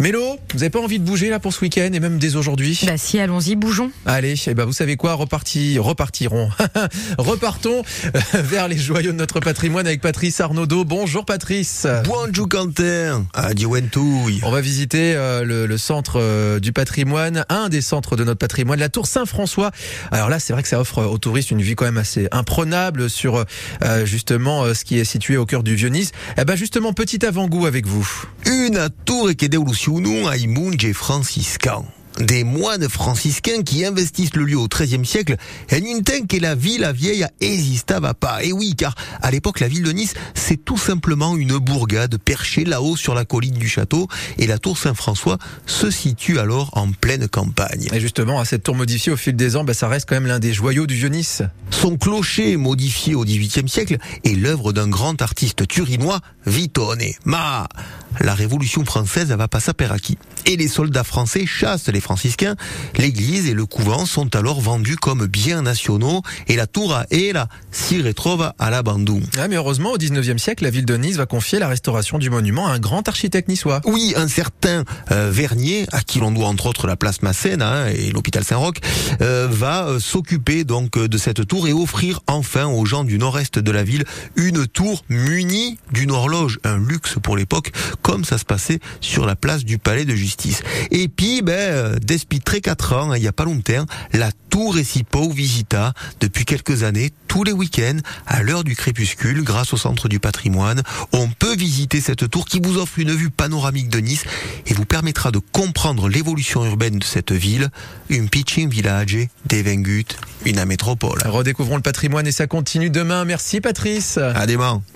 Mélo, vous avez pas envie de bouger là pour ce week-end et même dès aujourd'hui? Bah si, allons-y, bougeons. Allez, eh ben vous savez quoi, reparti, repartirons, repartons euh, vers les joyaux de notre patrimoine avec Patrice Arnaudot. Bonjour Patrice. Bonjour Quentin, adiouentouille. On va visiter euh, le, le centre euh, du patrimoine, un des centres de notre patrimoine, la tour Saint-François. Alors là, c'est vrai que ça offre aux touristes une vue quand même assez imprenable sur euh, justement euh, ce qui est situé au cœur du Vieux-Nice. Eh ben justement, petit avant-goût avec vous. Una tour che franciscans. Des moines franciscains qui investissent le lieu au XIIIe siècle en une temps que la ville vieille existava pas. Et oui, car à l'époque, la ville de Nice, c'est tout simplement une bourgade perchée là-haut sur la colline du château et la tour Saint-François se situe alors en pleine campagne. Et justement, à cette tour modifiée au fil des ans, bah, ça reste quand même l'un des joyaux du Vieux-Nice. Son clocher, modifié au XVIIIe siècle, est l'œuvre d'un grand artiste turinois, Vitone. Ma, la Révolution française va passer à acquis. Et les soldats français chassent les franciscains. L'église et le couvent sont alors vendus comme biens nationaux et la tour à Ela s'y retrouve à l'abandon. Ah, mais heureusement, au 19e siècle, la ville de Nice va confier la restauration du monument à un grand architecte niçois. Oui, un certain euh, Vernier, à qui l'on doit entre autres la place Massène hein, et l'hôpital Saint-Roch, euh, va euh, s'occuper donc de cette tour et offrir enfin aux gens du nord-est de la ville une tour munie d'une horloge, un luxe pour l'époque, comme ça se passait sur la place du palais de justice. Et puis, ben, depuis très quatre ans, hein, il y a pas longtemps, la tour Recipo visita depuis quelques années tous les week-ends à l'heure du crépuscule grâce au centre du patrimoine. On peut visiter cette tour qui vous offre une vue panoramique de Nice et vous permettra de comprendre l'évolution urbaine de cette ville, une pitching village devengut une métropole. Redécouvrons le patrimoine et ça continue demain. Merci Patrice. À demain.